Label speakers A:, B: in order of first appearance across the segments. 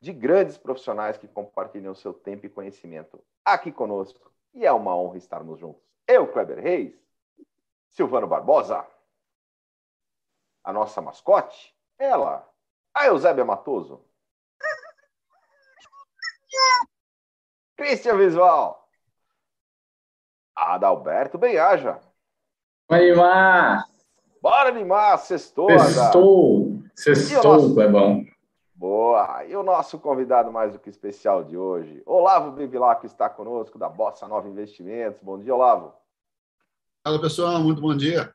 A: de grandes profissionais que compartilham seu tempo e conhecimento aqui conosco. E é uma honra estarmos juntos. Eu, Kleber Reis, Silvano Barbosa, a nossa mascote, ela, a Eusébia Matoso, Cristian Visual, Adalberto Benhaja.
B: Animar!
A: Bora animar, sextou,
B: Sextou, sextou, Clebão.
A: Boa! E o nosso convidado mais do que especial de hoje, Olavo Bevilacqua, está conosco, da Bossa Nova Investimentos. Bom dia, Olavo.
C: Fala, pessoal. Muito bom dia.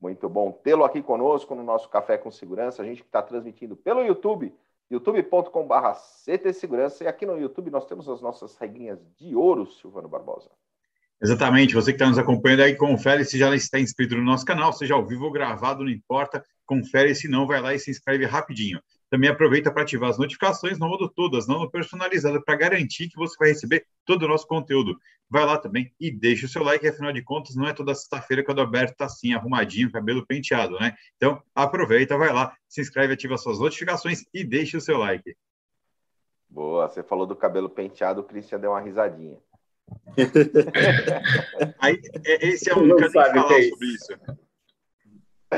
A: Muito bom tê-lo aqui conosco no nosso Café com Segurança. A gente está transmitindo pelo YouTube, youtube.com.br CT Segurança. E aqui no YouTube nós temos as nossas regrinhas de ouro, Silvano Barbosa.
D: Exatamente. Você que está nos acompanhando aí, confere se já está inscrito no nosso canal, seja ao vivo ou gravado, não importa. Confere, se não, vai lá e se inscreve rapidinho. Também aproveita para ativar as notificações no modo todas, não no personalizado, para garantir que você vai receber todo o nosso conteúdo. Vai lá também e deixa o seu like, afinal de contas, não é toda sexta-feira que o Adalberto está assim, arrumadinho, cabelo penteado, né? Então, aproveita, vai lá, se inscreve, ativa suas notificações e deixa o seu like.
A: Boa, você falou do cabelo penteado, o Cristian deu uma risadinha.
D: Aí, é, esse é o nunca nem falar é sobre isso.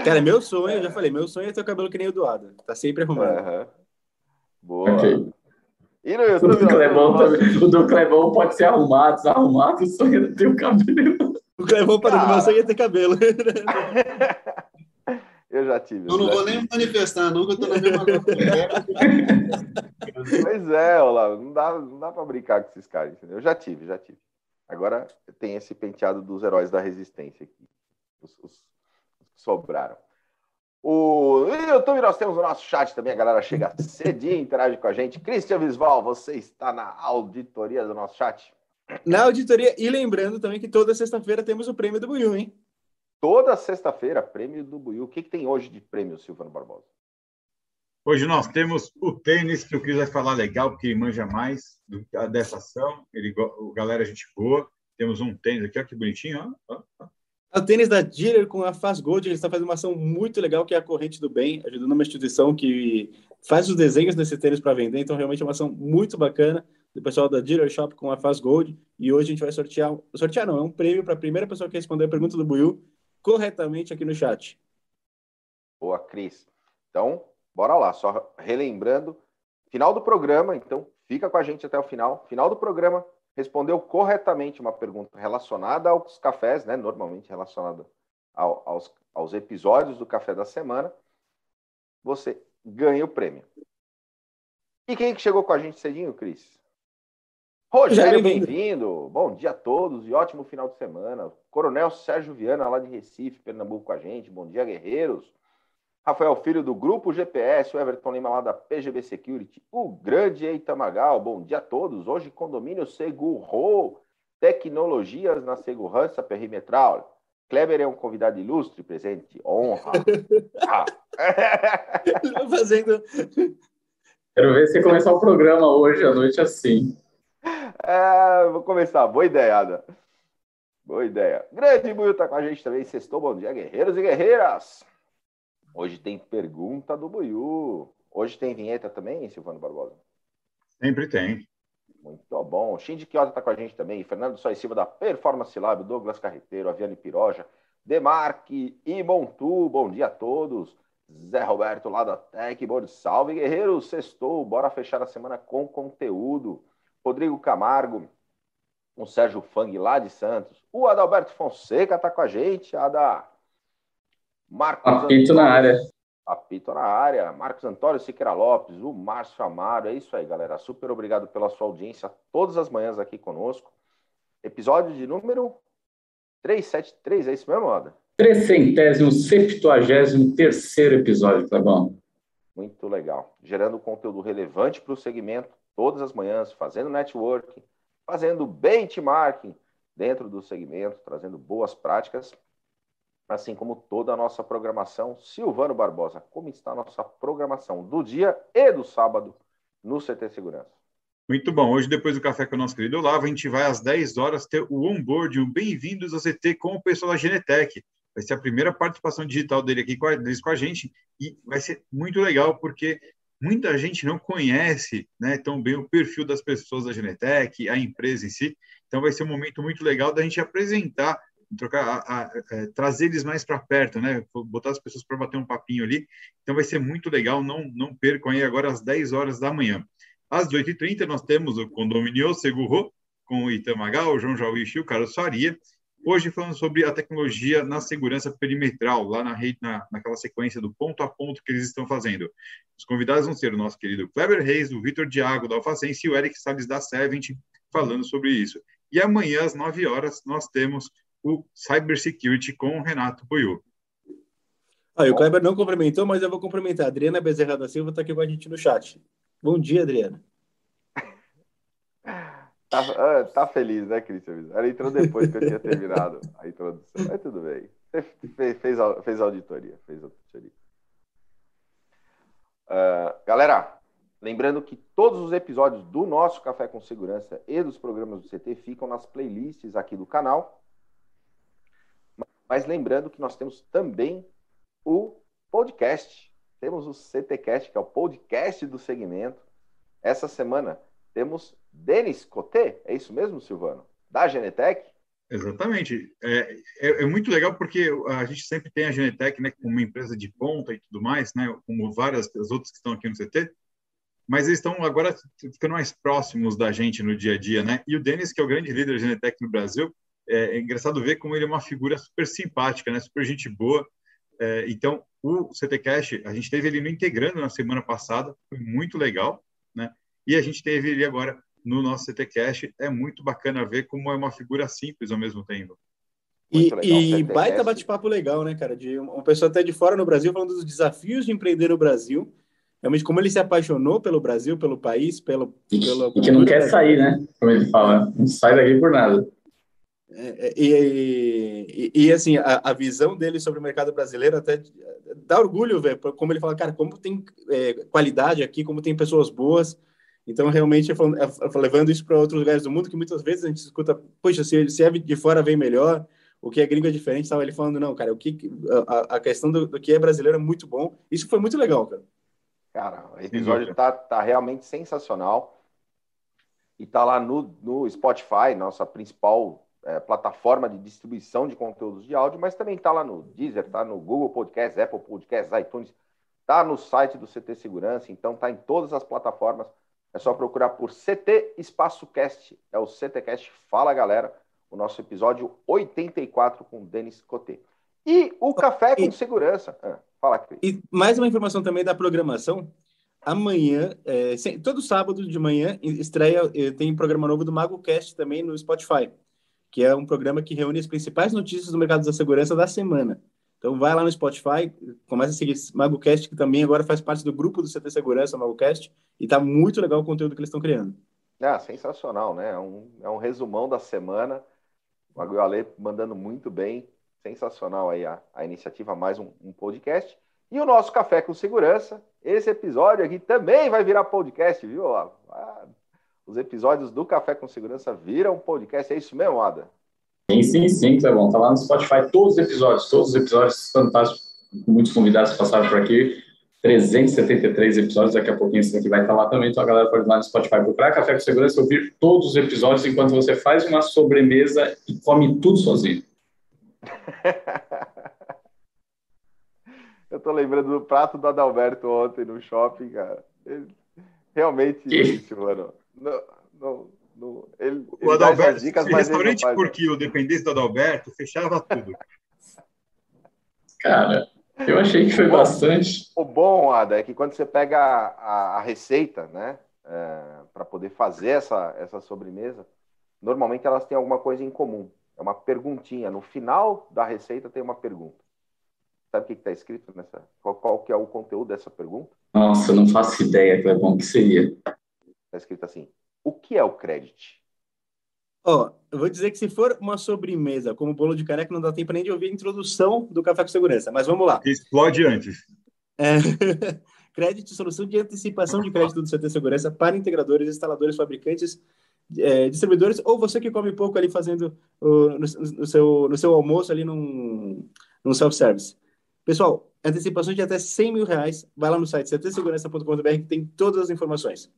E: Cara, meu sonho, eu já falei, meu sonho é ter o cabelo que nem o do Ada. Tá sempre arrumado. Uhum.
A: Boa. Okay. E no YouTube,
B: o, do Clebão, também, o do Clebão pode ser arrumado, desarrumado, o sonho é ter o cabelo.
E: O Clebão para ah. meu sonho é ter cabelo.
A: eu já tive.
C: Eu não vou nem manifestar, nunca eu tô na mesma coisa.
A: pois é, Olavo, não dá, não dá para brincar com esses caras, entendeu? Eu já tive, já tive. Agora tem esse penteado dos heróis da resistência aqui. Os, os sobraram. O YouTube nós temos o nosso chat também, a galera chega cedinho, interage com a gente. Cristian Visval, você está na auditoria do nosso chat?
E: Na auditoria, e lembrando também que toda sexta-feira temos o prêmio do Buiu, hein?
A: Toda sexta-feira, prêmio do Buiu. O que, que tem hoje de prêmio, Silvano Barbosa?
D: Hoje nós temos o tênis, que o Cris vai falar legal, porque ele manja mais do, dessa ação. Ele, galera, gente boa. Temos um tênis aqui, olha que bonitinho. Ó, ó,
E: o tênis da Dealer com a Fast Gold, estão fazendo uma ação muito legal, que é a corrente do bem, ajudando uma instituição que faz os desenhos desse tênis para vender. Então, realmente é uma ação muito bacana do pessoal da Dealer Shop com a Fast Gold. E hoje a gente vai sortear, sortear não, é um prêmio para a primeira pessoa que responder a pergunta do Buiu corretamente aqui no chat.
A: Boa, Cris. Então, bora lá. Só relembrando, final do programa, então fica com a gente até o final. Final do programa, respondeu corretamente uma pergunta relacionada aos cafés, né, normalmente relacionada ao, aos, aos episódios do Café da Semana, você ganha o prêmio. E quem que chegou com a gente cedinho, Cris? Rogério, bem-vindo. Bom dia a todos e ótimo final de semana. Coronel Sérgio Viana, lá de Recife, Pernambuco, com a gente. Bom dia, guerreiros. Rafael Filho, do Grupo GPS, o Everton Lima, lá da PGB Security, o grande Eita Magal, bom dia a todos. Hoje, condomínio Seguro, tecnologias na segurança perimetral. Kleber é um convidado ilustre, presente, honra. ah.
E: Fazendo.
B: Quero ver se começar o programa hoje à noite assim.
A: É, vou começar, boa ideia, Ada. Boa ideia. Grande Buiu tá com a gente também. Sextou, bom dia, guerreiros e guerreiras. Hoje tem pergunta do Buiu. Hoje tem vinheta também, Silvano Barbosa?
D: Sempre tem.
A: Muito bom. Shinji Kyoto está com a gente também. Fernando Sois Silva da Performance Lab, Douglas Carreteiro, Aviane Piroja, Demarque e Montu. Bom dia a todos. Zé Roberto lá da Tech Board. Salve, guerreiro. Sextou. Bora fechar a semana com conteúdo. Rodrigo Camargo, o Sérgio Fang lá de Santos. O Adalberto Fonseca está com a gente. Ada,
B: Marcos Apito Antônio, na área.
A: Apito na área. Marcos Antônio Siqueira Lopes, o Márcio Amaro. É isso aí, galera. Super obrigado pela sua audiência todas as manhãs aqui conosco. Episódio de número 373, é isso mesmo, Ada?
B: 373 terceiro episódio, tá bom?
A: Muito legal. Gerando conteúdo relevante para o segmento todas as manhãs, fazendo networking, fazendo benchmarking dentro do segmento, trazendo boas práticas, assim como toda a nossa programação. Silvano Barbosa, como está a nossa programação do dia e do sábado no CT Segurança?
D: Muito bom. Hoje, depois do café com o nosso querido Olavo, a gente vai às 10 horas ter o onboard, um bem-vindos ao CT com o pessoal da Genetec. Vai ser a primeira participação digital dele aqui com a, deles com a gente e vai ser muito legal porque muita gente não conhece né, tão bem o perfil das pessoas da Genetec, a empresa em si. Então vai ser um momento muito legal da gente apresentar, trocar, a, a, é, trazer eles mais para perto, né? Botar as pessoas para bater um papinho ali. Então vai ser muito legal. Não, não percam aí agora às 10 horas da manhã. Às 8h30, nós temos o Condomínio Seguro com o Itamagal, o João Jauichi e o Carlos Faria. Hoje falando sobre a tecnologia na segurança perimetral, lá na, rede, na, naquela sequência do ponto a ponto que eles estão fazendo. Os convidados vão ser o nosso querido Kleber Reis, o Vitor Diago, da Alfacense, e o Eric Salles, da Sevent, falando sobre isso. E amanhã, às 9 horas, nós temos o Cybersecurity com o Renato Boiú.
E: Ah, o Kleber não cumprimentou, mas eu vou cumprimentar. A Adriana Bezerra da Silva está aqui com a gente no chat. Bom dia, Adriana.
A: Tá, ah, tá feliz, né, Cristian? Ela entrou depois que eu tinha terminado a introdução, mas tudo bem. Fez, fez, fez auditoria, fez auditoria. Uh, galera, lembrando que todos os episódios do nosso Café com Segurança e dos programas do CT ficam nas playlists aqui do canal. Mas lembrando que nós temos também o podcast temos o CTcast, que é o podcast do segmento. Essa semana temos Denis Coté, é isso mesmo, Silvano? Da Genetec?
D: Exatamente. É, é, é, muito legal porque a gente sempre tem a Genetec né, como uma empresa de ponta e tudo mais, né, como várias das outras que estão aqui no CT, mas eles estão agora ficando mais próximos da gente no dia a dia. Né? E o Denis, que é o grande líder da Genetec no Brasil, é, é engraçado ver como ele é uma figura super simpática, né, super gente boa, é, então, o CT Cash, a gente teve ele no Integrando na semana passada, foi muito legal, né? E a gente teve ele agora no nosso CT Cash. É muito bacana ver como é uma figura simples ao mesmo tempo.
E: E, e baita bate-papo legal, né, cara? De uma pessoa até de fora no Brasil falando dos desafios de empreender no Brasil. Realmente, como ele se apaixonou pelo Brasil, pelo país, pelo. pelo
B: e que não quer sair, né? Como ele fala, não sai daqui por nada.
E: É, é, e, e, e, assim, a, a, visão dele sobre o mercado brasileiro até dá orgulho, velho, como ele fala, cara, como tem é, qualidade aqui, como tem pessoas boas. Então, realmente, eu falo, eu levando isso para outros lugares do mundo, que muitas vezes a gente escuta, poxa, se, se é de fora vem melhor, o que é gringo é diferente, estava ele falando, não, cara, o que, a, a questão do, do, que é brasileiro é muito bom. Isso foi muito legal, cara.
A: Cara, o episódio tá, tá realmente sensacional. E tá lá no, no Spotify, nossa principal é, plataforma de distribuição de conteúdos de áudio, mas também está lá no Deezer, está no Google Podcast, Apple Podcasts, iTunes, está no site do CT Segurança, então está em todas as plataformas. É só procurar por CT Espaço Cast, é o CTcast Fala Galera, o nosso episódio 84 com Denis Coté. E o Café com Segurança. Ah, fala, Cris.
E: E mais uma informação também da programação. Amanhã, é, todo sábado de manhã, estreia, eh, tem programa novo do MagoCast também no Spotify que é um programa que reúne as principais notícias do mercado da segurança da semana. Então vai lá no Spotify, começa a seguir MagoCast, que também agora faz parte do grupo do CT Segurança, MagoCast, e tá muito legal o conteúdo que eles estão criando.
A: Ah, sensacional, né? É um, é um resumão da semana. O Aguialê mandando muito bem. Sensacional aí a, a iniciativa, mais um, um podcast. E o nosso Café com Segurança. Esse episódio aqui também vai virar podcast, viu? Ah, os episódios do Café com Segurança viram podcast. É isso mesmo, Ada?
B: Sim, sim, sim, tá bom. Tá lá no Spotify todos os episódios, todos os episódios fantásticos. Muitos convidados passaram por aqui. 373 episódios, daqui a pouquinho esse aqui vai estar lá também, então a galera pode ir lá no Spotify procurar Café com Segurança ouvir todos os episódios enquanto você faz uma sobremesa e come tudo sozinho.
A: Eu tô lembrando do prato do Adalberto ontem no shopping, cara. Ele, realmente, que? isso, mano. Não, não, não. Ele,
D: o Adalberto, dicas, mas restaurante porque o dependesse do Adalberto fechava tudo.
B: Cara, eu achei que foi bastante.
A: O bom, Ada, é que quando você pega a, a, a receita, né, é, para poder fazer essa, essa sobremesa, normalmente elas têm alguma coisa em comum. É uma perguntinha. No final da receita tem uma pergunta. Sabe o que está escrito nessa? Qual, qual, que é o conteúdo dessa pergunta?
B: Nossa, eu não faço ideia, Clebão, o que seria?
A: Está escrito assim: o que é o credit?
E: Ó, eu vou dizer que se for uma sobremesa como bolo de caneca, não dá tempo nem de ouvir a introdução do Café com Segurança, mas vamos lá.
D: Explode antes.
E: É... crédito, solução de antecipação de crédito do CT Segurança para integradores, instaladores, fabricantes, é, distribuidores, ou você que come pouco ali fazendo o, no, no, seu, no seu almoço ali num, num self-service. Pessoal, antecipações de até 100 mil reais, vai lá no site ctsegurança.com.br que tem todas as informações.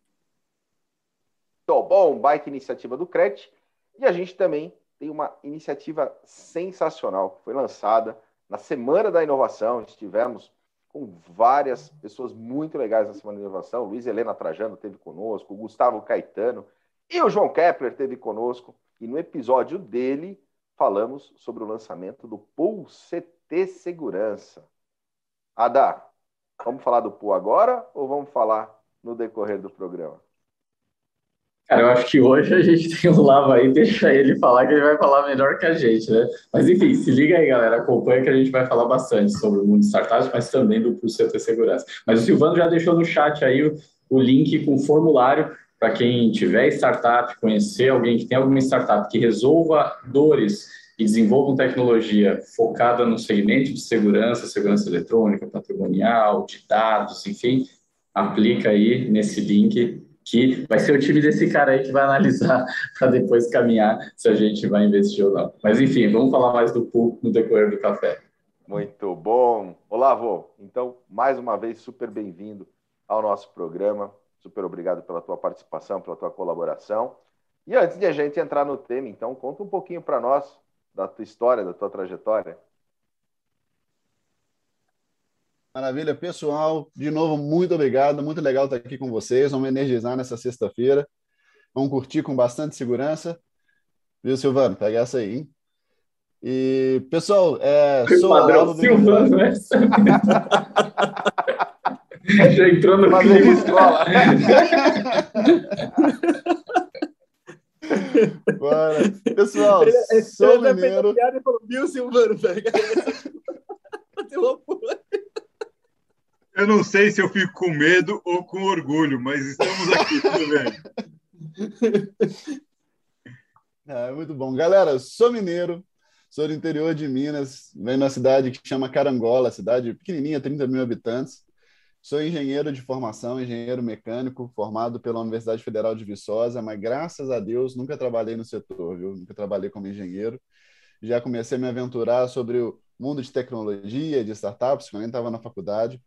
A: Tô bom, baita iniciativa do Credit. E a gente também tem uma iniciativa sensacional que foi lançada na Semana da Inovação. Estivemos com várias pessoas muito legais na Semana da Inovação. Luiz Helena Trajano teve conosco, Gustavo Caetano e o João Kepler teve conosco. E no episódio dele falamos sobre o lançamento do Pool CT Segurança. Ada, vamos falar do Pool agora ou vamos falar no decorrer do programa?
B: Cara, eu acho que hoje a gente tem o Lava aí, deixa ele falar que ele vai falar melhor que a gente, né? Mas enfim, se liga aí, galera, acompanha que a gente vai falar bastante sobre o mundo de startups, mas também do Pulso CT Segurança. Mas o Silvano já deixou no chat aí o, o link com o formulário para quem tiver startup, conhecer alguém que tem alguma startup que resolva dores e desenvolva tecnologia focada no segmento de segurança, segurança eletrônica, patrimonial, de dados, enfim, aplica aí nesse link que vai ser o time desse cara aí que vai analisar para depois caminhar se a gente vai investir ou não. Mas enfim, vamos falar mais do pool no decorrer do café.
A: Muito bom. Olá, vô. Então, mais uma vez, super bem-vindo ao nosso programa. Super obrigado pela tua participação, pela tua colaboração. E antes de a gente entrar no tema, então, conta um pouquinho para nós da tua história, da tua trajetória.
C: Maravilha, pessoal. De novo, muito obrigado. Muito legal estar aqui com vocês. Vamos energizar nessa sexta-feira. Vamos curtir com bastante segurança. Viu, Silvano? Pega essa aí, hein? E, pessoal, é,
B: sou padrão Silvano, né? Já entrou no clima escola.
C: Bora. Pessoal, ele, sou ele mineiro.
E: Ele falou, viu, Silvano? Pega essa.
D: Eu não sei se eu fico com medo ou com orgulho, mas estamos aqui, bem.
C: É, muito bom. Galera, sou mineiro, sou do interior de Minas, venho na cidade que chama Carangola, cidade pequenininha, 30 mil habitantes. Sou engenheiro de formação, engenheiro mecânico, formado pela Universidade Federal de Viçosa, mas graças a Deus nunca trabalhei no setor, viu? Nunca trabalhei como engenheiro. Já comecei a me aventurar sobre o mundo de tecnologia, de startups, quando eu estava na faculdade.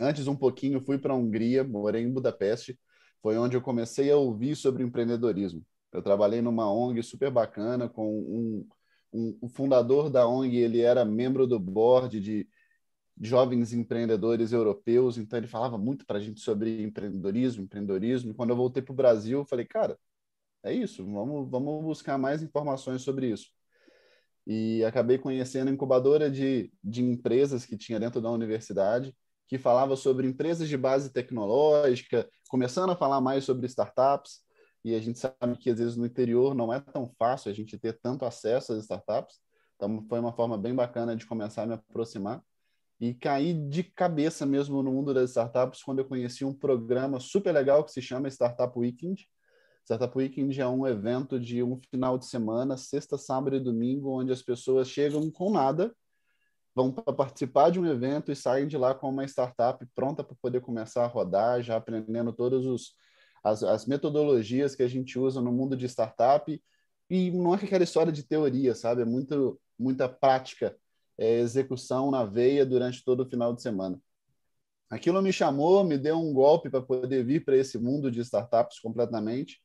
C: Antes, um pouquinho, fui para a Hungria, morei em Budapeste. Foi onde eu comecei a ouvir sobre empreendedorismo. Eu trabalhei numa ONG super bacana com um, um, o fundador da ONG, ele era membro do board de jovens empreendedores europeus, então ele falava muito para a gente sobre empreendedorismo, empreendedorismo. Quando eu voltei para o Brasil, eu falei, cara, é isso, vamos, vamos buscar mais informações sobre isso. E acabei conhecendo a incubadora de, de empresas que tinha dentro da universidade, que falava sobre empresas de base tecnológica, começando a falar mais sobre startups. E a gente sabe que às vezes no interior não é tão fácil a gente ter tanto acesso às startups. Então foi uma forma bem bacana de começar a me aproximar e cair de cabeça mesmo no mundo das startups quando eu conheci um programa super legal que se chama Startup Weekend. Startup Weekend é um evento de um final de semana, sexta, sábado e domingo, onde as pessoas chegam com nada vão participar de um evento e saem de lá com uma startup pronta para poder começar a rodar, já aprendendo todas as, as, metodologias que a gente usa no mundo de startup. E não é aquela história de teoria, sabe? É muito, muita prática, é execução na veia durante todo o final de semana. Aquilo me chamou, me deu um golpe para poder vir para esse mundo de startups completamente.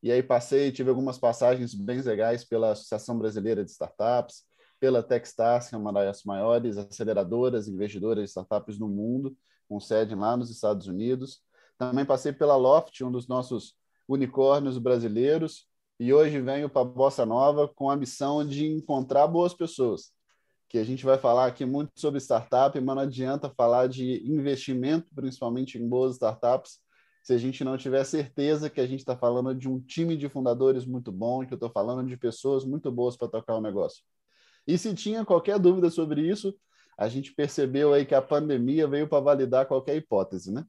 C: E aí passei, tive algumas passagens bem legais pela Associação Brasileira de Startups, pela Techstars, que é uma das maiores aceleradoras investidoras de startups no mundo, com sede lá nos Estados Unidos. Também passei pela Loft, um dos nossos unicórnios brasileiros, e hoje venho para a Bossa Nova com a missão de encontrar boas pessoas. Que a gente vai falar aqui muito sobre startup, mas não adianta falar de investimento, principalmente em boas startups, se a gente não tiver certeza que a gente está falando de um time de fundadores muito bom, que eu estou falando de pessoas muito boas para tocar o negócio. E se tinha qualquer dúvida sobre isso, a gente percebeu aí que a pandemia veio para validar qualquer hipótese, né?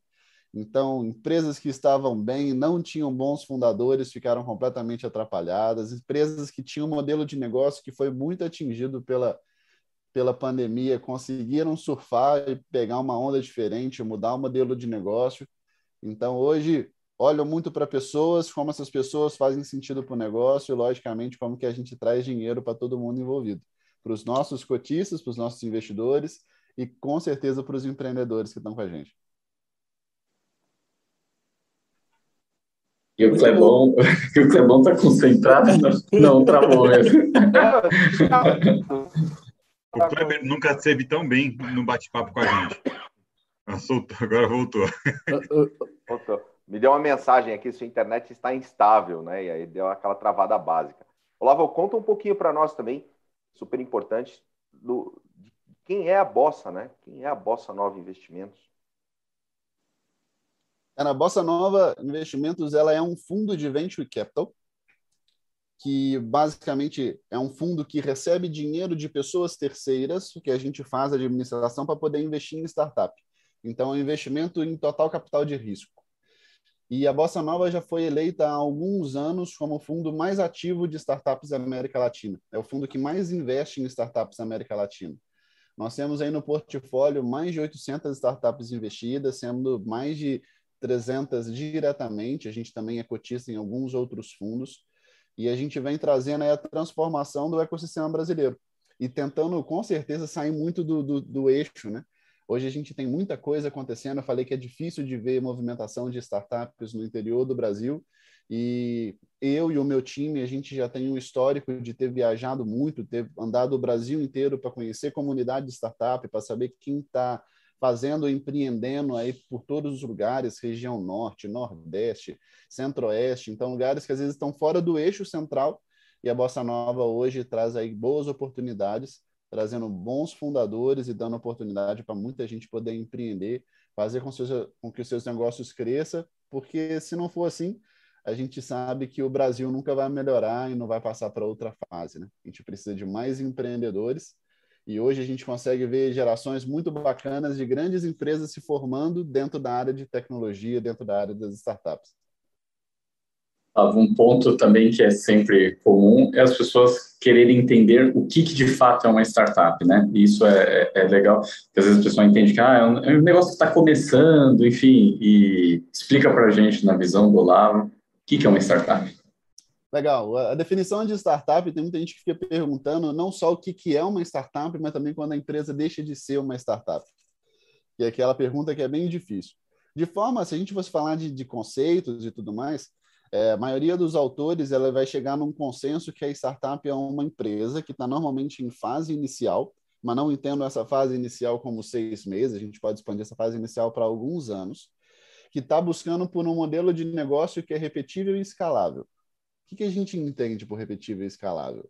C: Então, empresas que estavam bem, não tinham bons fundadores, ficaram completamente atrapalhadas. Empresas que tinham um modelo de negócio que foi muito atingido pela, pela pandemia, conseguiram surfar e pegar uma onda diferente, mudar o modelo de negócio. Então, hoje, olham muito para pessoas, como essas pessoas fazem sentido para o negócio e, logicamente, como que a gente traz dinheiro para todo mundo envolvido. Para os nossos cotistas, para os nossos investidores e, com certeza, para os empreendedores que estão com a gente.
B: E o Clebão, o Clebão tá concentrado? Não, travou mesmo.
D: O Kleber nunca esteve tão bem no bate-papo com a gente. Ah, soltou, agora voltou.
A: voltou. Me deu uma mensagem aqui, sua internet está instável, né? E aí deu aquela travada básica. Olavo, conta um pouquinho para nós também, super importante, do, de quem é a Bossa, né? Quem é a Bossa Nova Investimentos?
C: A Bossa Nova Investimentos ela é um fundo de venture capital que basicamente é um fundo que recebe dinheiro de pessoas terceiras, que a gente faz a administração para poder investir em startup. Então, é um investimento em total capital de risco. E a Bossa Nova já foi eleita há alguns anos como o fundo mais ativo de startups da América Latina. É o fundo que mais investe em startups da América Latina. Nós temos aí no portfólio mais de 800 startups investidas, sendo mais de 300 diretamente, a gente também é cotista em alguns outros fundos, e a gente vem trazendo a transformação do ecossistema brasileiro e tentando, com certeza, sair muito do, do, do eixo, né? Hoje a gente tem muita coisa acontecendo. Eu falei que é difícil de ver movimentação de startups no interior do Brasil. E eu e o meu time, a gente já tem um histórico de ter viajado muito, ter andado o Brasil inteiro para conhecer comunidade de startup, para saber quem está fazendo, empreendendo aí por todos os lugares, região norte, nordeste, centro-oeste, então lugares que às vezes estão fora do eixo central e a Bossa Nova hoje traz aí boas oportunidades, trazendo bons fundadores e dando oportunidade para muita gente poder empreender, fazer com, seus, com que os seus negócios cresçam, porque se não for assim, a gente sabe que o Brasil nunca vai melhorar e não vai passar para outra fase, né? A gente precisa de mais empreendedores e hoje a gente consegue ver gerações muito bacanas de grandes empresas se formando dentro da área de tecnologia, dentro da área das startups.
B: Um ponto também que é sempre comum é as pessoas quererem entender o que, que de fato é uma startup, né? E isso é, é, é legal, porque às vezes a pessoa entende que ah, é, um, é um negócio que está começando, enfim, e explica para a gente, na visão do Olavo, o que, que é uma startup.
C: Legal. A definição de startup, tem muita gente que fica perguntando não só o que, que é uma startup, mas também quando a empresa deixa de ser uma startup. E é aquela pergunta que é bem difícil. De forma, se a gente fosse falar de, de conceitos e tudo mais, é, a maioria dos autores ela vai chegar num consenso que a startup é uma empresa que está normalmente em fase inicial, mas não entendo essa fase inicial como seis meses, a gente pode expandir essa fase inicial para alguns anos, que está buscando por um modelo de negócio que é repetível e escalável. O que, que a gente entende por repetível e escalável?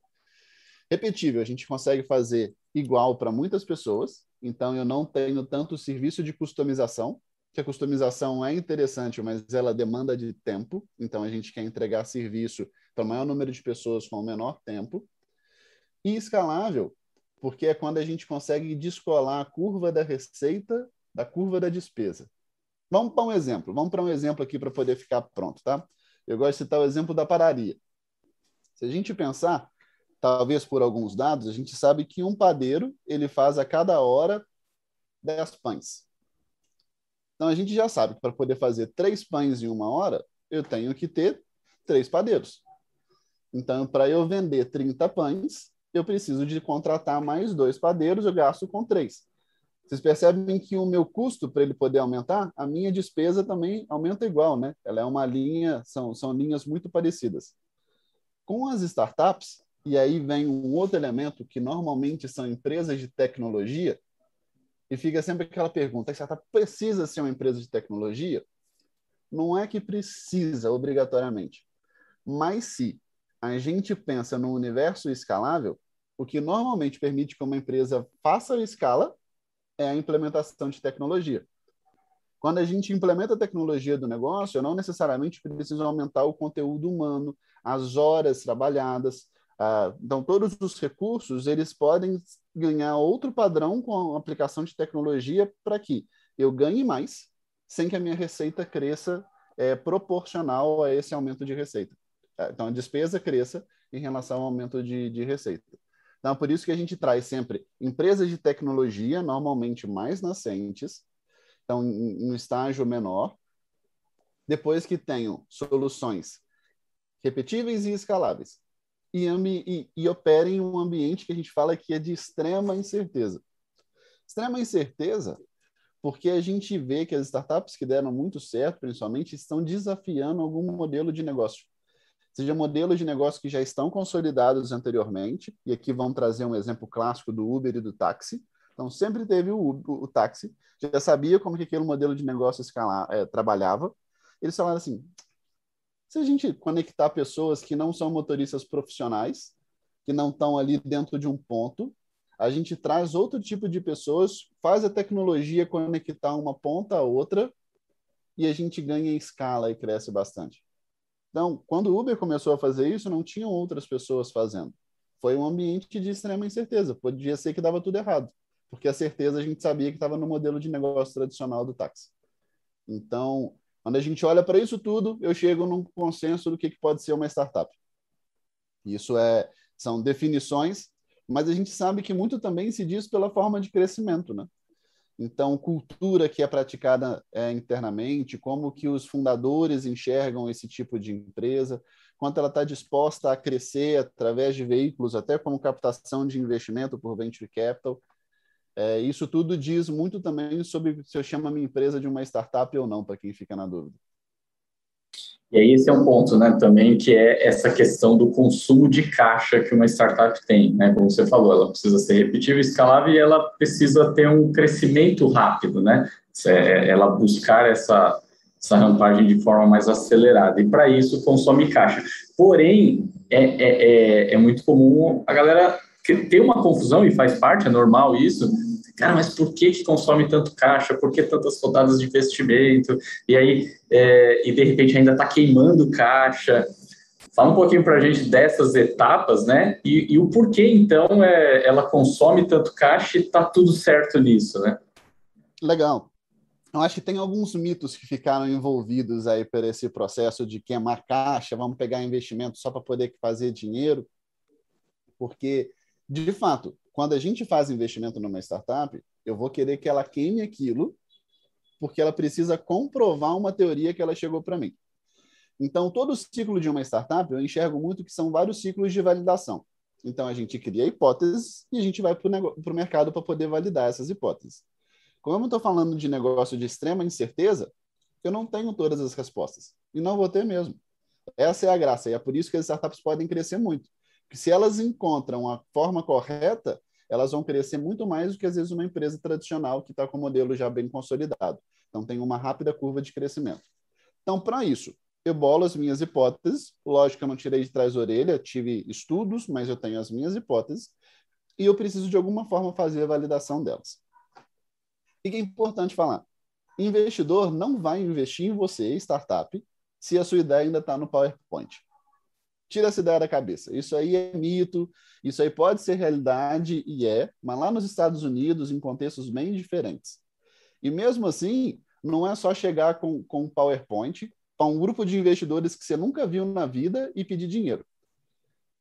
C: Repetível, a gente consegue fazer igual para muitas pessoas, então eu não tenho tanto serviço de customização, que a customização é interessante, mas ela demanda de tempo, então a gente quer entregar serviço para o maior número de pessoas com o menor tempo. E escalável, porque é quando a gente consegue descolar a curva da receita da curva da despesa. Vamos para um exemplo, vamos para um exemplo aqui para poder ficar pronto, tá? Eu gosto de citar o exemplo da padaria. Se a gente pensar, talvez por alguns dados, a gente sabe que um padeiro ele faz a cada hora 10 pães. Então a gente já sabe que para poder fazer três pães em uma hora, eu tenho que ter três padeiros. Então, para eu vender 30 pães, eu preciso de contratar mais dois padeiros, eu gasto com três. Vocês percebem que o meu custo para ele poder aumentar, a minha despesa também aumenta igual, né? Ela é uma linha, são, são linhas muito parecidas. Com as startups, e aí vem um outro elemento que normalmente são empresas de tecnologia, e fica sempre aquela pergunta: a startup precisa ser uma empresa de tecnologia? Não é que precisa, obrigatoriamente. Mas se a gente pensa no universo escalável, o que normalmente permite que uma empresa faça a escala é a implementação de tecnologia. Quando a gente implementa a tecnologia do negócio, eu não necessariamente preciso aumentar o conteúdo humano, as horas trabalhadas, Ah, então, todos os recursos eles podem ganhar outro padrão com a aplicação de tecnologia para que eu ganhe mais sem que a minha receita cresça é, proporcional a esse aumento de receita. É, então, a despesa cresça em relação ao aumento de, de receita. Então, por isso que a gente traz sempre empresas de tecnologia, normalmente mais nascentes, então, em um estágio menor, depois que tenham soluções repetíveis e escaláveis, e, e, e operem em um ambiente que a gente fala que é de extrema incerteza. Extrema incerteza porque a gente vê que as startups que deram muito certo, principalmente, estão desafiando algum modelo de negócio. Seja modelos de negócio que já estão consolidados anteriormente, e aqui vão trazer um exemplo clássico do Uber e do táxi. Então, sempre teve o, Uber, o táxi, já sabia como que aquele modelo de negócio escalar, é, trabalhava. Eles falaram assim, se a gente conectar pessoas que não são motoristas profissionais, que não estão ali dentro de um ponto, a gente traz outro tipo de pessoas, faz a tecnologia conectar uma ponta a outra e a gente ganha escala e cresce bastante. Então, quando o Uber começou a fazer isso, não tinham outras pessoas fazendo. Foi um ambiente de extrema incerteza. Podia ser que dava tudo errado, porque a certeza a gente sabia que estava no modelo de negócio tradicional do táxi. Então, quando a gente olha para isso tudo, eu chego num consenso do que, que pode ser uma startup. Isso é, são definições mas a gente sabe que muito também se diz pela forma de crescimento, né? Então, cultura que é praticada é, internamente, como que os fundadores enxergam esse tipo de empresa, quanto ela está disposta a crescer através de veículos, até como captação de investimento por venture capital. É, isso tudo diz muito também sobre se eu chamo a minha empresa de uma startup ou não, para quem fica na dúvida.
B: E aí esse é um ponto, né, também, que é essa questão do consumo de caixa que uma startup tem, né, como você falou, ela precisa ser repetível, escalável e ela precisa ter um crescimento rápido, né, é, ela buscar essa, essa rampagem de forma mais acelerada, e para isso consome caixa. Porém, é, é, é, é muito comum a galera ter uma confusão, e faz parte, é normal isso, cara, mas por que, que consome tanto caixa? Por que tantas rodadas de investimento? E aí, é, e de repente ainda está queimando caixa. Fala um pouquinho para a gente dessas etapas, né? E, e, o porquê, então, é, ela consome tanto caixa e está tudo certo nisso, né?
C: Legal. Eu acho que tem alguns mitos que ficaram envolvidos aí por esse processo de queimar caixa, vamos pegar investimento só para poder fazer dinheiro, porque, de fato, quando a gente faz investimento numa startup, eu vou querer que ela queime aquilo, porque ela precisa comprovar uma teoria que ela chegou para mim. Então, todo o ciclo de uma startup, eu enxergo muito que são vários ciclos de validação. Então, a gente cria hipóteses e a gente vai para o mercado para poder validar essas hipóteses. Como eu estou falando de negócio de extrema incerteza, eu não tenho todas as respostas. E não vou ter mesmo. Essa é a graça. E é por isso que as startups podem crescer muito se elas encontram a forma correta, elas vão crescer muito mais do que às vezes uma empresa tradicional que está com o modelo já bem consolidado. Então tem uma rápida curva de crescimento. Então, para isso, eu bolo as minhas hipóteses. Lógico que eu não tirei de trás da orelha, tive estudos, mas eu tenho as minhas hipóteses. E eu preciso, de alguma forma, fazer a validação delas. E que é importante falar: investidor não vai investir em você, startup, se a sua ideia ainda está no PowerPoint. Tira essa ideia da cabeça. Isso aí é mito, isso aí pode ser realidade e é, mas lá nos Estados Unidos, em contextos bem diferentes. E mesmo assim, não é só chegar com, com um PowerPoint para um grupo de investidores que você nunca viu na vida e pedir dinheiro.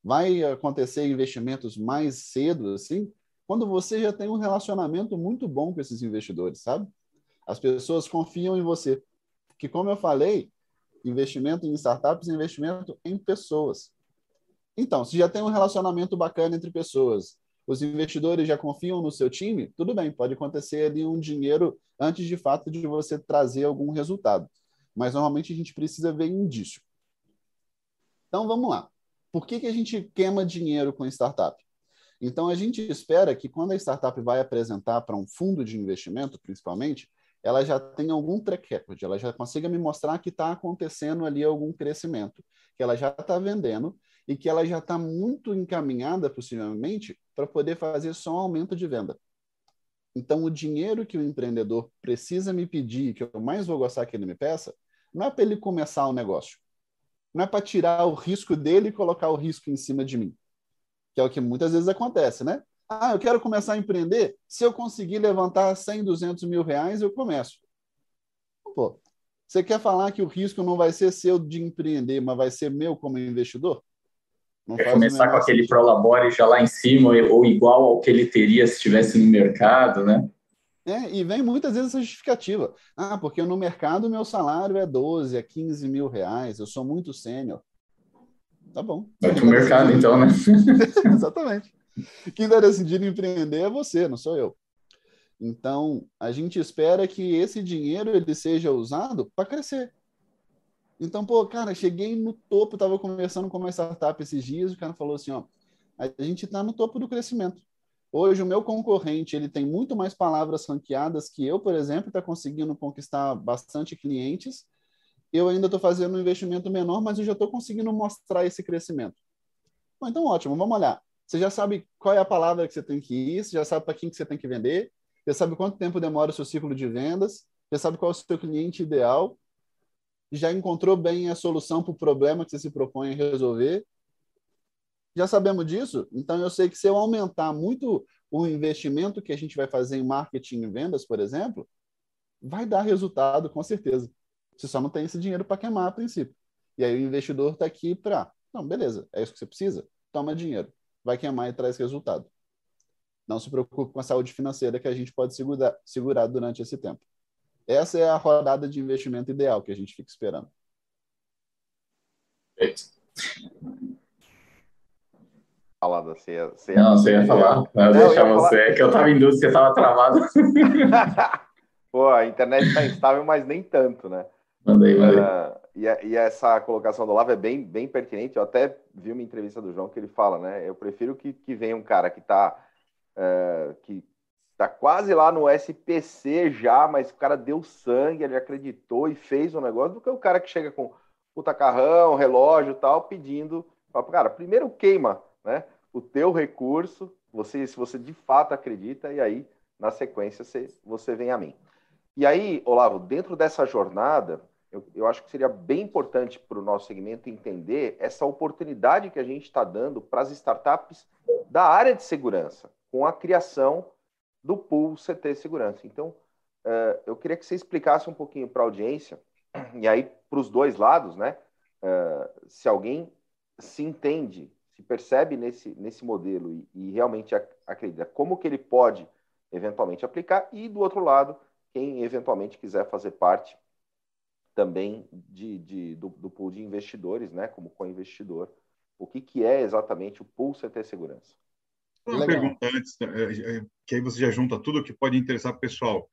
C: Vai acontecer investimentos mais cedo, assim, quando você já tem um relacionamento muito bom com esses investidores, sabe? As pessoas confiam em você. Que, como eu falei, investimento em startups e investimento em pessoas. Então, se já tem um relacionamento bacana entre pessoas, os investidores já confiam no seu time, tudo bem, pode acontecer ali um dinheiro antes de fato de você trazer algum resultado. Mas normalmente a gente precisa ver indício. Então vamos lá. Por que, que a gente queima dinheiro com startup? Então a gente espera que quando a startup vai apresentar para um fundo de investimento, principalmente, ela já tem algum track record, ela já consiga me mostrar que está acontecendo ali algum crescimento, que ela já está vendendo e que ela já está muito encaminhada, possivelmente, para poder fazer só um aumento de venda. Então, o dinheiro que o empreendedor precisa me pedir, que eu mais vou gostar que ele me peça, não é para ele começar o negócio. Não é para tirar o risco dele e colocar o risco em cima de mim. que é o que muitas vezes acontece, né? Ah, eu quero começar a empreender. Se eu conseguir levantar 100, 200 mil reais, eu começo. Pô, você quer falar que o risco não vai ser seu de empreender, mas vai ser meu como investidor?
B: Não Quer começar com aquele prolabore já lá em cima, ou igual ao que ele teria se estivesse no mercado, né?
C: É, e vem muitas vezes essa justificativa. Ah, porque no mercado meu salário é 12, é 15 mil reais, eu sou muito sênior. Tá bom.
B: Vai para o mercado, então, né?
C: Exatamente. Quem está decidindo empreender é você, não sou eu. Então, a gente espera que esse dinheiro ele seja usado para crescer. Então, pô, cara, cheguei no topo, estava conversando com uma startup esses dias, o cara falou assim, ó, a gente está no topo do crescimento. Hoje, o meu concorrente ele tem muito mais palavras ranqueadas que eu, por exemplo, está conseguindo conquistar bastante clientes. Eu ainda estou fazendo um investimento menor, mas eu já estou conseguindo mostrar esse crescimento. Bom, então, ótimo, vamos olhar. Você já sabe qual é a palavra que você tem que ir, você já sabe para quem que você tem que vender, já sabe quanto tempo demora o seu ciclo de vendas, já sabe qual é o seu cliente ideal, já encontrou bem a solução para o problema que você se propõe a resolver, já sabemos disso, então eu sei que se eu aumentar muito o investimento que a gente vai fazer em marketing e vendas, por exemplo, vai dar resultado com certeza. Você só não tem esse dinheiro para queimar a princípio. E aí o investidor está aqui para, não, beleza, é isso que você precisa? Toma dinheiro, vai queimar e traz resultado. Não se preocupe com a saúde financeira que a gente pode segurar, segurar durante esse tempo. Essa é a rodada de investimento ideal que a gente fica esperando.
B: Perfeito
A: falado. Você ia,
B: você ia não, você ia falar. Eu não, deixar eu você, falar... que eu estava em dúvida, você estava travado.
A: Pô, a internet está instável, mas nem tanto, né?
B: Mandei, mandei. Uh,
A: e, e, essa colocação do Olavo é bem, bem pertinente. Eu até vi uma entrevista do João que ele fala, né? Eu prefiro que, que venha um cara que está uh, que tá quase lá no SPC já, mas o cara deu sangue, ele acreditou e fez o um negócio, do que o cara que chega com puta carrão, relógio tal, pedindo. Cara, primeiro queima né? O teu recurso, você, se você de fato acredita, e aí, na sequência, você, você vem a mim. E aí, Olavo, dentro dessa jornada, eu, eu acho que seria bem importante para o nosso segmento entender essa oportunidade que a gente está dando para as startups da área de segurança, com a criação do pool CT Segurança. Então, uh, eu queria que você explicasse um pouquinho para a audiência, e aí para os dois lados, né? Uh, se alguém se entende se percebe nesse, nesse modelo e, e realmente acredita como que ele pode eventualmente aplicar, e do outro lado, quem eventualmente quiser fazer parte também de, de do, do, pool de investidores, né, como co-investidor, o que, que é exatamente o pool CT Segurança?
D: Uma pergunta antes, é, é, que aí você já junta tudo que pode interessar o pessoal.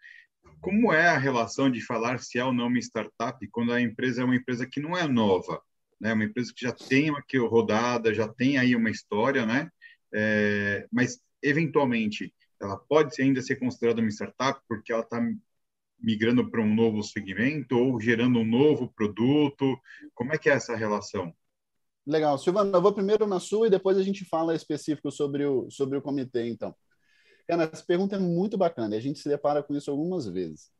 D: Como é a relação de falar se é ou não uma startup quando a empresa é uma empresa que não é nova? né? Uma empresa que já tem aqui rodada, já tem aí uma história, né? É, mas eventualmente ela pode ainda ser considerada uma startup porque ela está migrando para um novo segmento ou gerando um novo produto. Como é que é essa relação?
C: Legal, Silvana, eu vou primeiro na sua e depois a gente fala específico sobre o sobre o comitê, então. Cara, essa pergunta é muito bacana. A gente se depara com isso algumas vezes.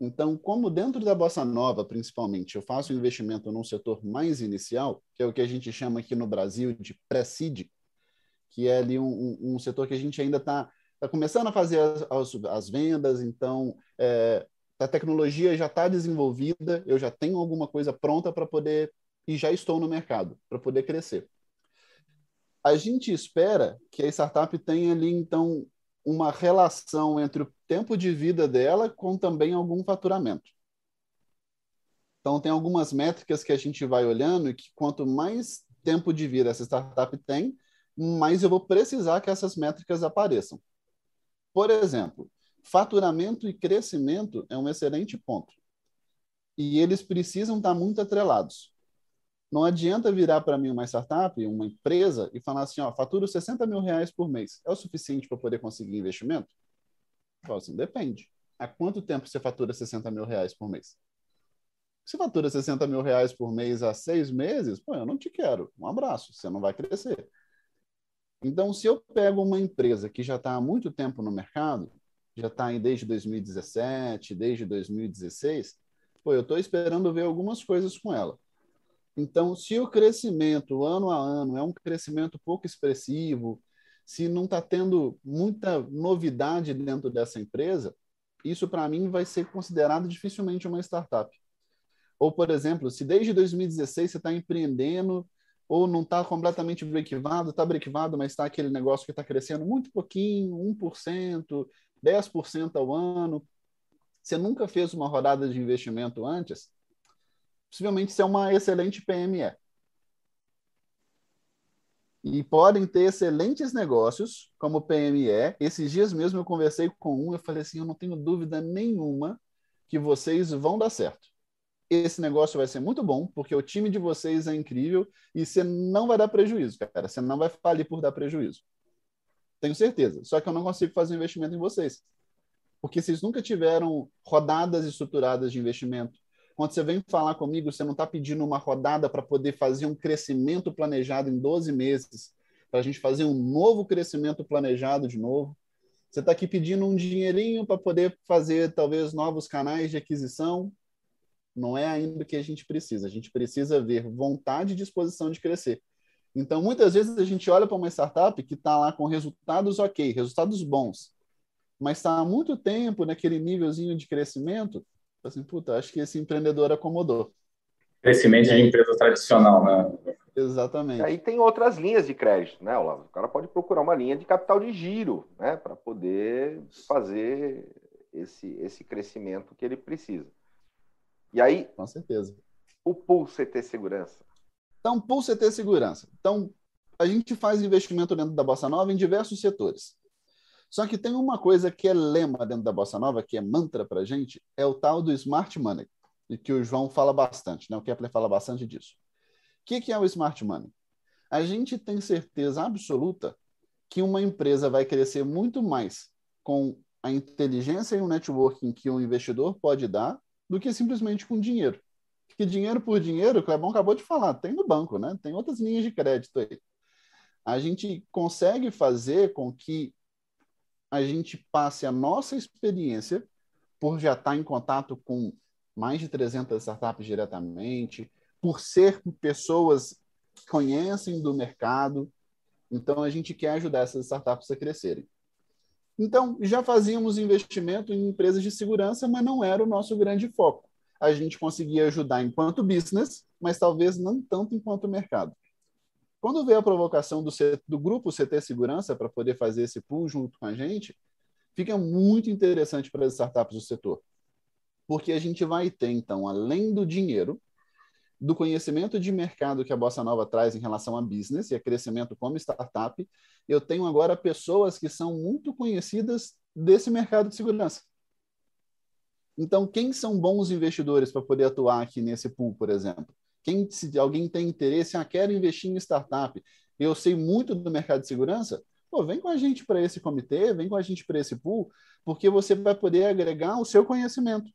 C: Então, como dentro da bossa nova, principalmente, eu faço um investimento num setor mais inicial, que é o que a gente chama aqui no Brasil de pré-seed, que é ali um, um, setor que a gente ainda está tá começando a fazer as, as, as vendas, então é, a tecnologia já está desenvolvida, eu já tenho alguma coisa pronta para poder, e já estou no mercado, para poder crescer. A gente espera que a startup tenha ali, então, uma relação entre o tempo de vida dela com também algum faturamento. Então, tem algumas métricas que a gente vai olhando e que quanto mais tempo de vida essa startup tem, mais eu vou precisar que essas métricas apareçam. Por exemplo, faturamento e crescimento é um excelente ponto. E eles precisam estar muito atrelados. Não adianta virar para mim uma startup, uma empresa, e falar assim, ó, faturo 60 mil reais por mês. É o suficiente para poder conseguir investimento? Eu assim, depende. Há quanto tempo você fatura 60 mil reais por mês? Se fatura 60 mil reais por mês há seis meses, pô, eu não te quero. Um abraço, você não vai crescer. Então, se eu pego uma empresa que já está há muito tempo no mercado, já está aí desde 2017, desde 2016, pô, eu estou esperando ver algumas coisas com ela. Então, se o crescimento ano a ano é um crescimento pouco expressivo, se não está tendo muita novidade dentro dessa empresa, isso para mim vai ser considerado dificilmente uma startup. Ou, por exemplo, se desde 2016 você está empreendendo ou não está completamente brequivado, está brequivado, mas está aquele negócio que está crescendo muito pouquinho, 1%, 10% ao ano, você nunca fez uma rodada de investimento antes, possivelmente você é uma excelente PME. E podem ter excelentes negócios como PME. Esses dias mesmo eu conversei com um, eu falei assim, eu não tenho dúvida nenhuma que vocês vão dar certo esse negócio vai ser muito bom, porque o time de vocês é incrível e você não vai dar prejuízo, cara. Você não vai falir por dar prejuízo. Tenho certeza. Só que eu não consigo fazer investimento em vocês. Porque vocês nunca tiveram rodadas estruturadas de investimento. Quando você vem falar comigo, você não está pedindo uma rodada para poder fazer um crescimento planejado em 12 meses, para a gente fazer um novo crescimento planejado de novo. Você está aqui pedindo um dinheirinho para poder fazer talvez novos canais de aquisição, não é ainda o que a gente precisa. A gente precisa ver vontade e disposição de crescer. Então, muitas vezes a gente olha para uma startup que está lá com resultados ok, resultados bons, mas está há muito tempo naquele nívelzinho de crescimento, assim, puta, acho que esse empreendedor acomodou.
B: Crescimento de empresa tradicional, né?
C: Exatamente.
A: Aí tem outras linhas de crédito, né, Olavo? O cara pode procurar uma linha de capital de giro, né, para poder fazer esse, esse crescimento que ele precisa. E aí.
C: Com certeza.
A: O Pool CT Segurança.
C: Então, Pool CT Segurança. Então, a gente faz investimento dentro da Bossa Nova em diversos setores. Só que tem uma coisa que é lema dentro da Bossa Nova, que é mantra para gente, é o tal do Smart Money, e que o João fala bastante, né? o Kepler fala bastante disso. O que, que é o Smart Money? A gente tem certeza absoluta que uma empresa vai crescer muito mais com a inteligência e o networking que o investidor pode dar do que simplesmente com dinheiro. Porque dinheiro por dinheiro, o Clebão acabou de falar, tem no banco, né? Tem outras linhas de crédito aí. A gente consegue fazer com que a gente passe a nossa experiência por já estar em contato com mais de 300 startups diretamente, por ser pessoas que conhecem do mercado. Então, a gente quer ajudar essas startups a crescerem. Então, já fazíamos investimento em empresas de segurança, mas não era o nosso grande foco. A gente conseguia ajudar enquanto business, mas talvez não tanto enquanto mercado. Quando veio a provocação do, do grupo CT Segurança para poder fazer esse pool junto com a gente, fica muito interessante para as startups do setor. Porque a gente vai ter, então, além do dinheiro, do conhecimento de mercado que a Bossa Nova traz em relação a business e a crescimento como startup, eu tenho agora pessoas que são muito conhecidas desse mercado de segurança. Então, quem são bons investidores para poder atuar aqui nesse pool, por exemplo? Quem, se alguém tem interesse, ah, quero investir em startup, eu sei muito do mercado de segurança, pô, vem com a gente para esse comitê, vem com a gente para esse pool, porque você vai poder agregar o seu conhecimento.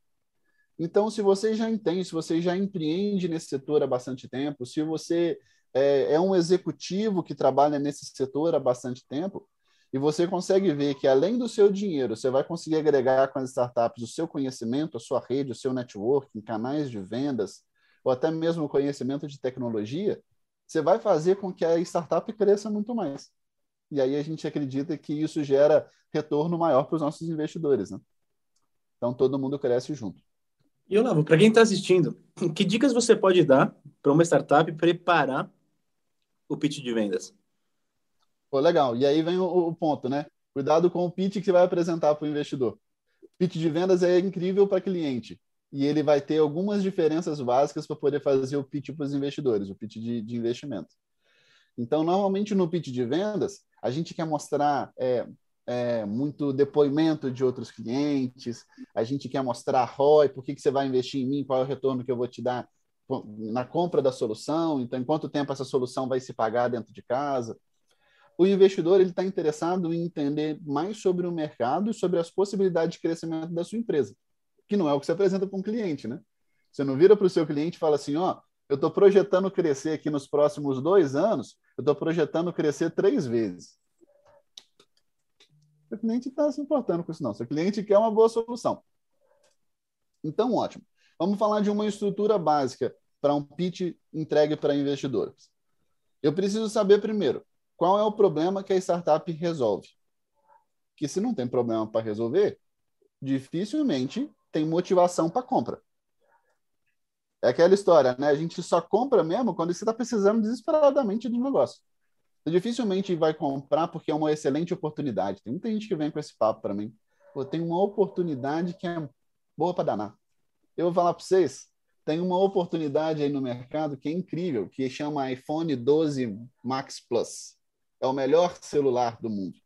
C: Então, se você já entende, se você já empreende nesse setor há bastante tempo, se você é, é um executivo que trabalha nesse setor há bastante tempo, e você consegue ver que além do seu dinheiro, você vai conseguir agregar com as startups o seu conhecimento, a sua rede, o seu networking, canais de vendas, ou até mesmo conhecimento de tecnologia, você vai fazer com que a startup cresça muito mais. E aí a gente acredita que isso gera retorno maior para os nossos investidores. Né? Então todo mundo cresce junto.
E: E Olavo, para quem está assistindo, que dicas você pode dar para uma startup preparar o pitch de vendas?
C: Pô, legal. E aí vem o, o ponto, né? Cuidado com o pitch que você vai apresentar para o investidor. Pitch de vendas é incrível para cliente e ele vai ter algumas diferenças básicas para poder fazer o pitch para os investidores, o pitch de, de, investimento. Então, normalmente no pitch de vendas, a gente quer mostrar é, é, muito depoimento de outros clientes, a gente quer mostrar ROI, por que, que você vai investir em mim, qual é o retorno que eu vou te dar na compra da solução, então em quanto tempo essa solução vai se pagar dentro de casa. O investidor ele está interessado em entender mais sobre o mercado e sobre as possibilidades de crescimento da sua empresa, que não é o que você apresenta para um cliente, né? Você não vira para o seu cliente e fala assim, ó, eu estou projetando crescer aqui nos próximos dois anos, eu estou projetando crescer três vezes. Seu cliente está se importando com isso, não. Seu cliente quer uma boa solução. Então, ótimo. Vamos falar de uma estrutura básica para um pitch entregue para investidores. Eu preciso saber primeiro qual é o problema que a startup resolve? Que se não tem problema para resolver, dificilmente tem motivação para compra. É aquela história, né? A gente só compra mesmo quando você está precisando desesperadamente de um negócio. Você dificilmente vai comprar porque é uma excelente oportunidade. Tem muita gente que vem com esse papo para mim. Pô, tem uma oportunidade que é boa para danar. Eu vou falar para vocês, tem uma oportunidade aí no mercado que é incrível, que chama iPhone 12 Max Plus. É o melhor celular do mundo.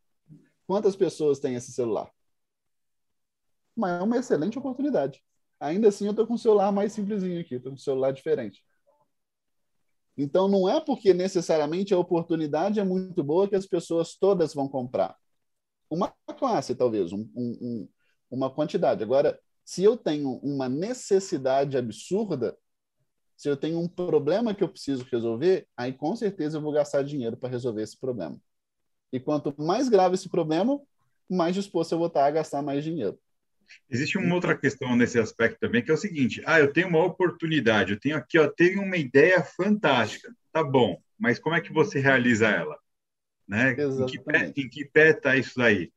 C: Quantas pessoas têm esse celular? Mas é uma excelente oportunidade. Ainda assim, eu estou com um celular mais simplesinho aqui, estou com um celular diferente. Então, não é porque necessariamente a oportunidade é muito boa que as pessoas todas vão comprar. Uma classe, talvez, um, um, uma quantidade. Agora, se eu tenho uma necessidade absurda, se eu tenho um problema que eu preciso resolver, aí com certeza eu vou gastar dinheiro para resolver esse problema. E quanto mais grave esse problema, mais disposto eu vou estar a gastar mais dinheiro.
D: Existe uma outra questão nesse aspecto também, que é o seguinte: ah, eu tenho uma oportunidade, eu tenho aqui, ó, tenho uma ideia fantástica, tá bom, mas como é que você realiza ela? Né? Em que, pé, em que pé tá isso daí?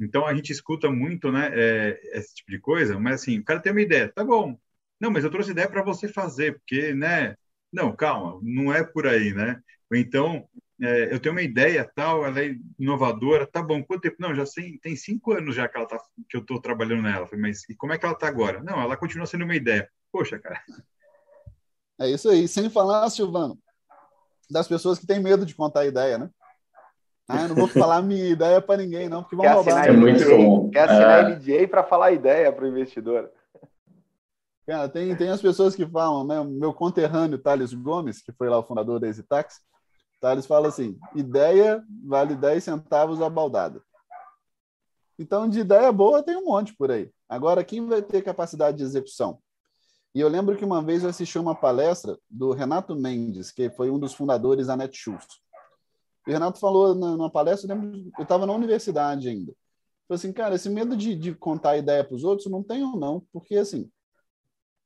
D: Então a gente escuta muito, né, é, esse tipo de coisa, mas assim, o cara tem uma ideia, tá bom. Não, mas eu trouxe ideia para você fazer, porque, né? Não, calma, não é por aí, né? Ou então, é, eu tenho uma ideia tal, ela é inovadora, tá bom, quanto tempo? Não, já sei, tem cinco anos já que, ela tá, que eu estou trabalhando nela. Falei, mas e como é que ela está agora? Não, ela continua sendo uma ideia. Poxa, cara.
C: É isso aí. Sem falar, Silvano, das pessoas que têm medo de contar a ideia, né? Ah, eu não vou falar minha ideia para ninguém, não, porque vão quer roubar.
A: É muito bom. Quer assinar é. NDA para falar ideia para o investidor.
C: Cara, tem, tem as pessoas que falam, né? Meu conterrâneo Thales Gomes, que foi lá o fundador da EasyTax, Thales fala assim: ideia vale 10 centavos a baldada. Então, de ideia boa tem um monte por aí. Agora, quem vai ter capacidade de execução? E eu lembro que uma vez eu assisti uma palestra do Renato Mendes, que foi um dos fundadores da Netshoes. O Renato falou numa palestra, eu eu estava na universidade ainda. Falei assim, cara, esse medo de, de contar ideia para os outros, não tenho não, porque assim,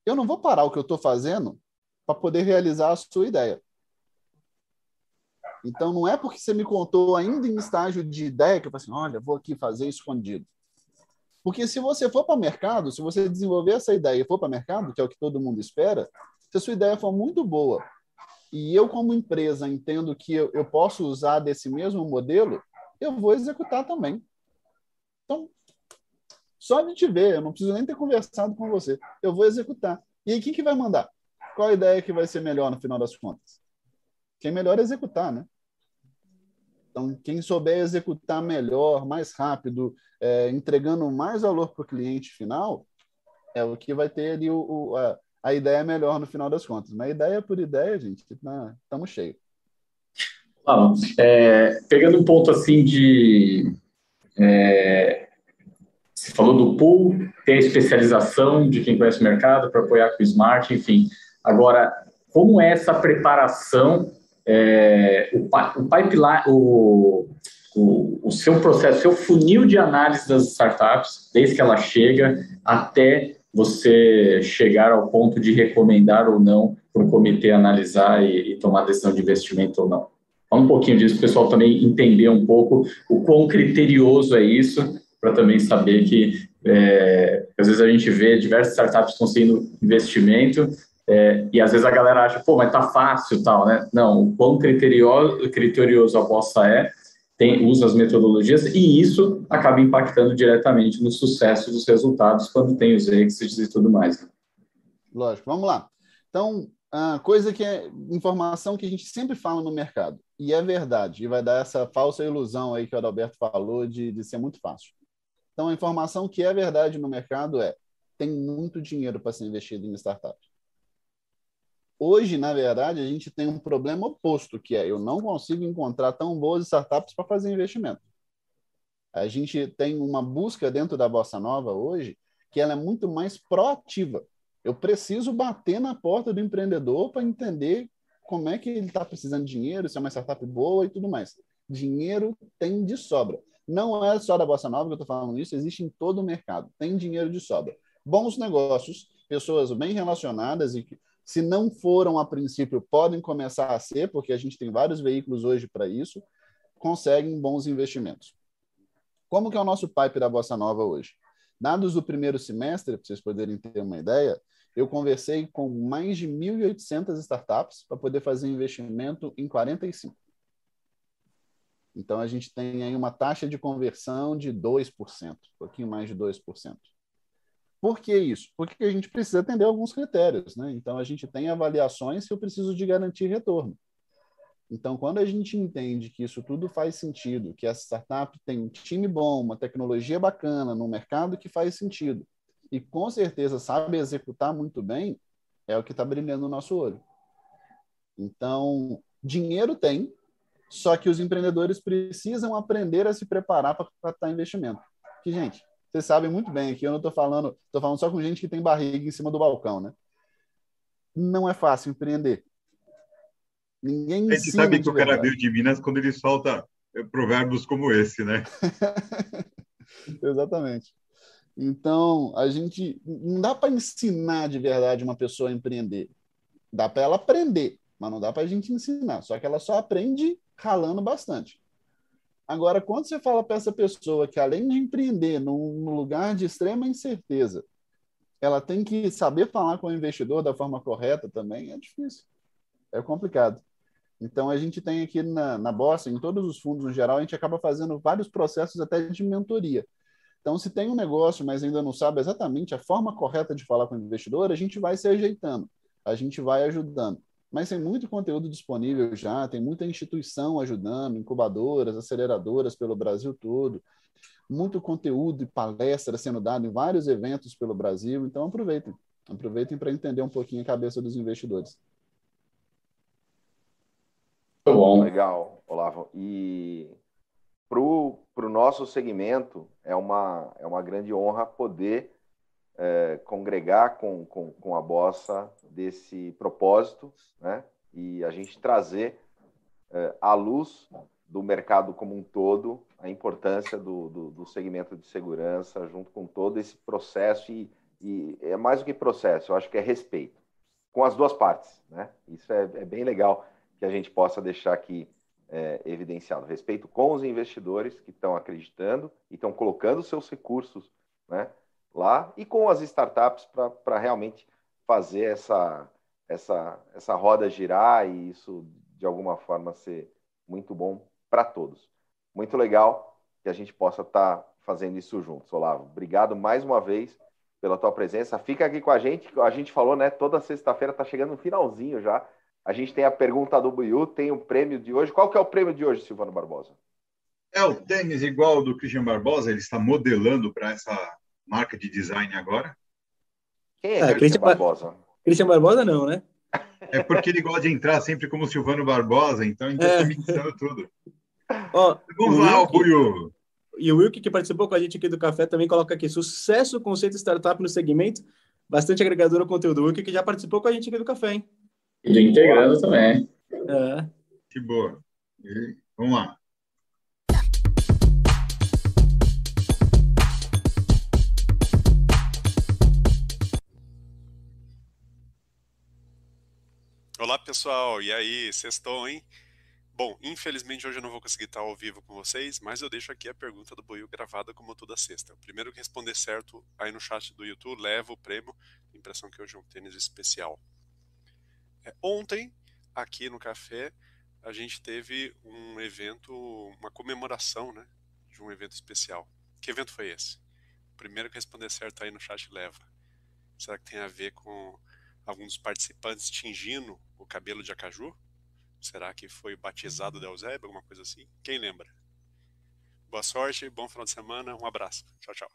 C: eu não vou parar o que eu estou fazendo para poder realizar a sua ideia. Então, não é porque você me contou ainda em estágio de ideia que eu falei assim, olha, vou aqui fazer escondido. Porque se você for para o mercado, se você desenvolver essa ideia e for para o mercado, que é o que todo mundo espera, se a sua ideia for muito boa e eu, como empresa, entendo que eu, eu posso usar desse mesmo modelo, eu vou executar também. Então, só de te ver, eu não preciso nem ter conversado com você, eu vou executar. E aí, quem que vai mandar? Qual a ideia que vai ser melhor no final das contas? Quem melhor executar, né? Então, quem souber executar melhor, mais rápido, é, entregando mais valor para o cliente final, é o que vai ter ali o, o a, a, ideia melhor no final das contas. Mas ideia por ideia, gente, estamos tá, cheios.
B: Vamos. É, pegando um ponto assim de. É, você falou do pool, tem a especialização de quem conhece o mercado para apoiar com o Smart, enfim. Agora, como é essa preparação é, o, o pipeline, o, o, o, seu processo, seu funil de análise das startups, desde que ela chega até você chegar ao ponto de recomendar ou não para o comitê analisar e, e tomar decisão de investimento ou não. Fala um pouquinho disso, o pessoal também entender um pouco o quão criterioso é isso, para também saber que é, às vezes a gente vê diversas startups conseguindo investimento, é, e às vezes a galera acha, pô, mas tá fácil tal, né? Não, o quão criterioso, criterioso a bossa é, tem, usa as metodologias, e isso acaba impactando diretamente no sucesso dos resultados quando tem os exits e tudo mais. Né?
C: Lógico, vamos lá. Então, a coisa que é informação que a gente sempre fala no mercado, e é verdade, e vai dar essa falsa ilusão aí que o Adalberto falou de, de ser muito fácil. Então, a informação que é verdade no mercado é tem muito dinheiro para ser investido em startups. Hoje, na verdade, a gente tem um problema oposto, que é eu não consigo encontrar tão boas startups para fazer investimento. A gente tem uma busca dentro da Bossa Nova hoje que ela é muito mais proativa. Eu preciso bater na porta do empreendedor para entender como é que ele está precisando de dinheiro, se é uma startup boa e tudo mais. Dinheiro tem de sobra. Não é só da Bossa Nova que eu estou falando isso, existe em todo o mercado. Tem dinheiro de sobra. Bons negócios, pessoas bem relacionadas e se não foram a princípio, podem começar a ser, porque a gente tem vários veículos hoje para isso. conseguem bons investimentos. Como que é o nosso pipe da Bossa Nova hoje? Dados do primeiro semestre, para vocês poderem ter uma ideia, eu conversei com mais de 1.800 startups para poder fazer investimento em 45. Então, a gente tem aí uma taxa de conversão de 2%, um pouquinho mais de 2%. Por que isso? Porque a gente precisa atender alguns critérios. Né? Então, a gente tem avaliações que eu preciso de garantir retorno. Então, quando a gente entende que isso tudo faz sentido, que essa startup tem um time bom, uma tecnologia bacana, no mercado que faz sentido, e com certeza sabe executar muito bem, é o que está brilhando no nosso olho. Então, dinheiro tem, só que os empreendedores precisam aprender a se preparar para captar investimento. Que, gente, vocês sabem muito bem aqui, eu não estou falando, estou falando só com gente que tem barriga em cima do balcão, né? Não é fácil empreender. Ninguém
D: A gente sabe que o cara veio de Minas quando ele solta eh, provérbios como esse, né?
C: Exatamente. Então, a gente não dá para ensinar de verdade uma pessoa a empreender. Dá para ela aprender, mas não dá para a gente ensinar. Só que ela só aprende ralando bastante. Agora, quando você fala para essa pessoa que, além de empreender num lugar de extrema incerteza, ela tem que saber falar com o investidor da forma correta também, é difícil. É complicado. Então, a gente tem aqui na, na Bossa, em todos os fundos no geral, a gente acaba fazendo vários processos até de mentoria. Então, se tem um negócio, mas ainda não sabe exatamente a forma correta de falar com o investidor, a gente vai se ajeitando, a gente vai ajudando mas tem muito conteúdo disponível já, tem muita instituição ajudando, incubadoras, aceleradoras pelo Brasil todo, muito conteúdo e palestra sendo dado em vários eventos pelo Brasil, então aproveitem, aproveitem para entender um pouquinho a cabeça dos investidores.
A: Muito bom. Legal, Olavo. E para o nosso segmento, é uma, é uma grande honra poder é, congregar com, com, com a Bossa desse propósito, né? E a gente trazer é, à luz do mercado como um todo a importância do, do, do, segmento de segurança junto com todo esse processo e, e, é mais do que processo, eu acho que é respeito com as duas partes, né? Isso é, é bem legal que a gente possa deixar aqui é, evidenciado. Respeito com os investidores que estão acreditando e estão colocando seus recursos, né? Lá e com as startups para realmente fazer essa, essa, essa roda girar e isso de alguma forma ser muito bom para todos. Muito legal que a gente possa estar tá fazendo isso juntos, Olavo. Obrigado mais uma vez pela tua presença. Fica aqui com a gente, a gente falou, né? Toda sexta-feira está chegando no finalzinho já. A gente tem a pergunta do Buiu, tem o prêmio de hoje. Qual que é o prêmio de hoje, Silvano Barbosa?
D: É o tênis igual do Christian Barbosa, ele está modelando para essa marca de design agora?
A: Quem é, é Christian Barbosa?
E: Christian Barbosa não, né?
D: É porque ele gosta de entrar sempre como Silvano Barbosa, então ele está é. mixando tudo.
E: Ó, Vamos lá, o Buiu. E o Wilk, que participou com a gente aqui do Café, também coloca aqui, sucesso conceito startup no segmento, bastante agregador ao conteúdo. O Wilk, que já participou com a gente aqui do Café, hein?
B: E integrando também.
D: É. Que boa. E, vamos lá.
F: Olá pessoal, e aí, sextou, hein? Bom, infelizmente hoje eu não vou conseguir estar ao vivo com vocês, mas eu deixo aqui a pergunta do Boiu gravada como toda sexta. O primeiro que responder certo aí no chat do YouTube leva o prêmio. Impressão que hoje é um tênis especial. É, ontem, aqui no café, a gente teve um evento, uma comemoração, né? De um evento especial. Que evento foi esse? O primeiro que responder certo aí no chat leva. Será que tem a ver com alguns participantes tingindo o cabelo de acaju? Será que foi batizado de Eusébio, alguma coisa assim? Quem lembra? Boa sorte, bom final de semana, um abraço. Tchau, tchau.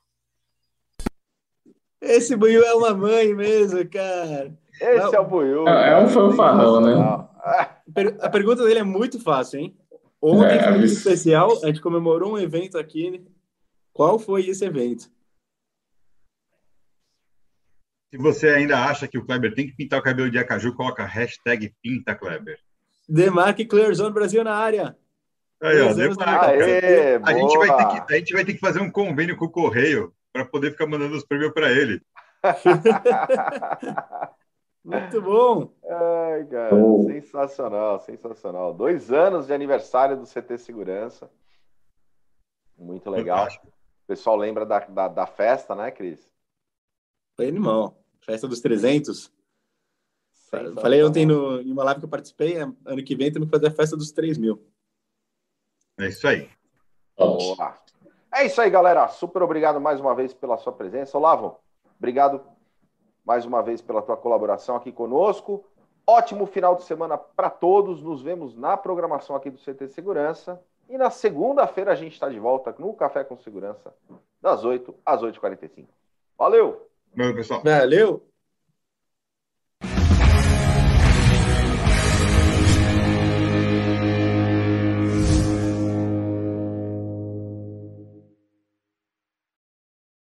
E: Esse Buiu é uma mãe mesmo, cara.
A: Esse Não, é o Buiu.
B: É, é um fanfarrão, né?
E: A pergunta dele é muito fácil, hein? Ontem é, foi muito especial, a gente comemorou um evento aqui. Qual foi esse evento?
D: Se você ainda acha que o Kleber tem que pintar o cabelo de acaju, coloca hashtag pinta Kleber.
E: Demarque Clearzone Brasil na área.
D: Aí, ó, Aê, a, gente vai ter que, a gente vai ter que fazer um convênio com o Correio para poder ficar mandando os prêmios para ele.
E: Muito bom.
A: Ai, cara, oh. sensacional, sensacional. Dois anos de aniversário do CT Segurança. Muito legal. O pessoal lembra da, da, da festa, né, Cris?
E: Foi animal. Festa dos 300. Falei ontem no, em uma live que eu participei, é, ano que vem temos que fazer a festa dos 3 mil.
D: É isso aí.
A: Boa. É isso aí, galera. Super obrigado mais uma vez pela sua presença. Olavo, obrigado mais uma vez pela tua colaboração aqui conosco. Ótimo final de semana para todos. Nos vemos na programação aqui do CT Segurança. E na segunda-feira a gente está de volta no Café com Segurança, das 8 às 8h45. Valeu!
D: Valeu, pessoal.
E: Valeu!